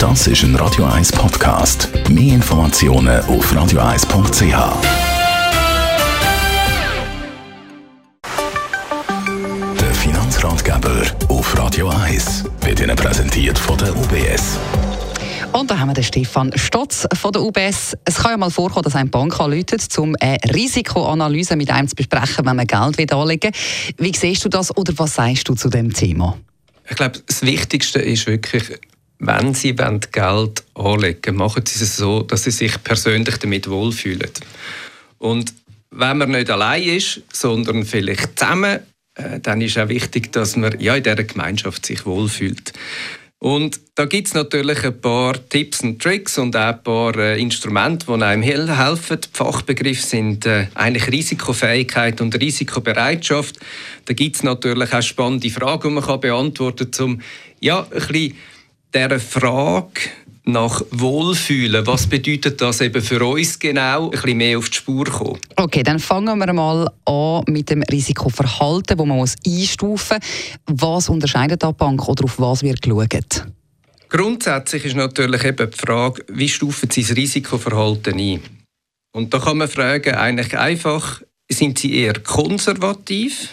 Das ist ein Radio 1 Podcast. Mehr Informationen auf radio1.ch. Der Finanzratgeber auf Radio 1 wird Ihnen präsentiert von der UBS. Und da haben wir den Stefan Stotz von der UBS. Es kann ja mal vorkommen, dass eine Bank anruft, um eine Risikoanalyse mit einem zu besprechen, wenn man Geld will anlegen will. Wie siehst du das oder was sagst du zu dem Thema? Ich glaube, das Wichtigste ist wirklich, wenn Sie Geld anlegen wollen, machen Sie es so, dass Sie sich persönlich damit wohlfühlen. Und wenn man nicht allein ist, sondern vielleicht zusammen, äh, dann ist auch wichtig, dass man ja, in dieser Gemeinschaft sich wohlfühlt. Und da gibt es natürlich ein paar Tipps und Tricks und auch ein paar äh, Instrumente, die einem helfen. Die Fachbegriffe sind äh, eigentlich Risikofähigkeit und Risikobereitschaft. Da gibt es natürlich auch spannende Fragen, die man kann beantworten kann, um ja, ein bisschen dieser Frage nach Wohlfühlen. Was bedeutet das eben für uns genau? Ein bisschen mehr auf die Spur kommen. Okay, dann fangen wir mal an mit dem Risikoverhalten, das man muss einstufen muss. Was unterscheidet die Bank oder auf was wird geschaut? Grundsätzlich ist natürlich eben die Frage, wie stufen Sie das Risikoverhalten ein? Und da kann man fragen, eigentlich einfach, sind Sie eher konservativ?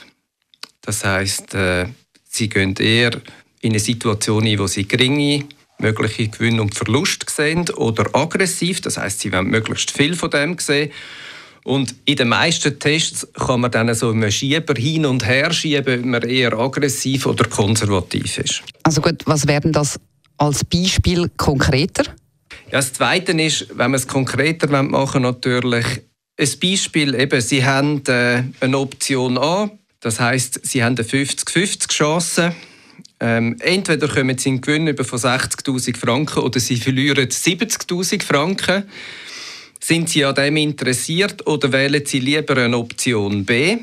Das heißt, äh, Sie gehen eher in eine Situation ein, wo Sie geringe mögliche Gewinn und Verlust sehen oder aggressiv, das heißt, sie wollen möglichst viel von dem sehen. Und in den meisten Tests kann man dann so einen Schieber hin und her schieben, ob man eher aggressiv oder konservativ ist. Also gut, was wären das als Beispiel konkreter? Ja, das Zweite ist, wenn man es konkreter machen natürlich ein Beispiel, eben, Sie haben äh, eine Option A, das heißt, Sie haben eine 50-50 Chance ähm, entweder kommen sie in Gewinn über von 60.000 Franken oder sie verlieren 70.000 Franken. Sind sie an dem interessiert oder wählen sie lieber eine Option B,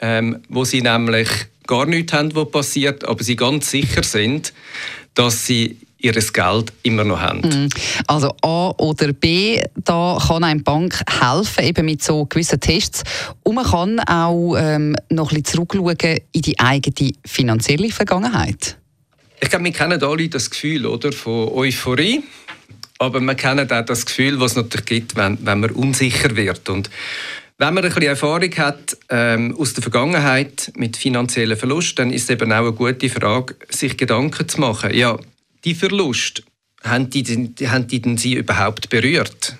ähm, wo sie nämlich gar nichts haben, was passiert, aber sie ganz sicher sind, dass sie ihr Geld immer noch haben. Mhm. Also A oder B, da kann eine Bank helfen, eben mit so gewissen Tests. Und man kann auch ähm, noch ein bisschen zurückschauen in die eigene finanzielle Vergangenheit. Ich glaube, wir kennen alle das Gefühl oder, von Euphorie. Aber wir kennen auch das Gefühl, was es natürlich gibt, wenn, wenn man unsicher wird. Und wenn man ein bisschen Erfahrung hat ähm, aus der Vergangenheit mit finanziellen Verlust, dann ist es eben auch eine gute Frage, sich Gedanken zu machen. Ja, die Verlust, haben die, haben die denn Sie überhaupt berührt?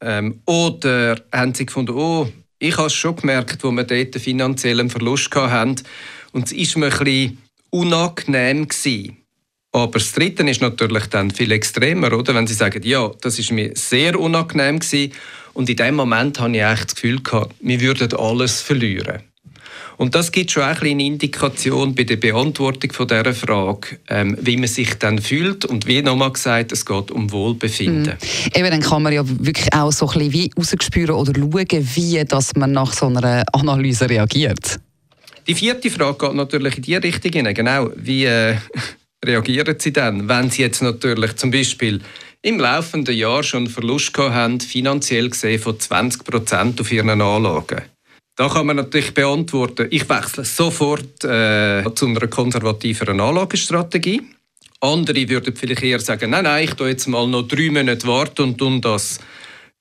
Ähm, oder haben Sie gefunden, oh, ich habe es schon gemerkt, wo wir dort einen finanziellen Verlust hatten und es ist mir ein unangenehm gewesen. Aber das Dritte ist natürlich dann viel extremer, oder? Wenn Sie sagen, ja, das ist mir sehr unangenehm gewesen und in dem Moment habe ich echt das Gefühl gehabt, wir würden alles verlieren. Und das gibt schon auch eine Indikation bei der Beantwortung von dieser Frage, ähm, wie man sich dann fühlt. Und wie nochmal gesagt, es geht um Wohlbefinden. Mhm. Eben, dann kann man ja wirklich auch so ein bisschen wie rausspüren oder schauen, wie dass man nach so einer Analyse reagiert. Die vierte Frage geht natürlich in die Richtung hinein. Genau, wie äh, reagieren Sie dann, wenn Sie jetzt natürlich zum Beispiel im laufenden Jahr schon einen Verlust gehabt haben, finanziell gesehen von 20 Prozent auf Ihren Anlagen? Da kann man natürlich beantworten, ich wechsle sofort äh, zu einer konservativeren Anlagestrategie. Andere würden vielleicht eher sagen, nein, nein, ich tue jetzt mal noch drei Monate warten und das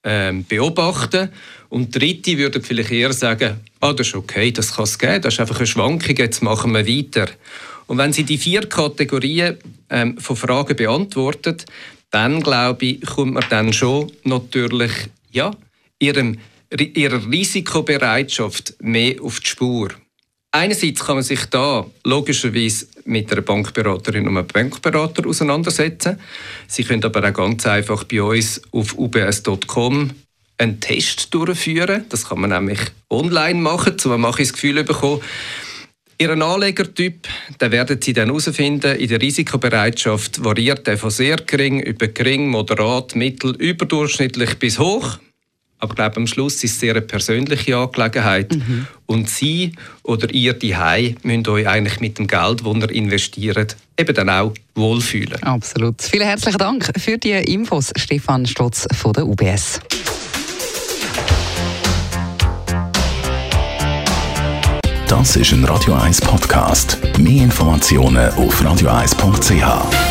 ähm, beobachten. Und Dritte würden vielleicht eher sagen, ah, das ist okay, das kann es geben, das ist einfach eine Schwankung, jetzt machen wir weiter. Und wenn Sie die vier Kategorien ähm, von Fragen beantwortet, dann glaube ich, kommt man dann schon natürlich ja, ihrem ihrer Risikobereitschaft mehr auf die Spur. Einerseits kann man sich da logischerweise mit einer Bankberaterin und einem Bankberater auseinandersetzen. Sie können aber auch ganz einfach bei uns auf ubs.com einen Test durchführen. Das kann man nämlich online machen, so ich das Gefühl bekommen. Ihren Anlegertyp, den werden Sie dann herausfinden. In der Risikobereitschaft variiert er von sehr gering über gering, moderat, mittel, überdurchschnittlich bis hoch. Aber ich glaube, am Schluss ist es sehr eine persönliche Angelegenheit. Mhm. Und Sie oder ihr die müsst euch eigentlich mit dem Geld, das ihr investiert, eben dann auch wohlfühlen. Absolut. Vielen herzlichen Dank für die Infos, Stefan Stotz von der UBS. Das ist ein Radio 1 Podcast. Mehr Informationen auf radio1.ch.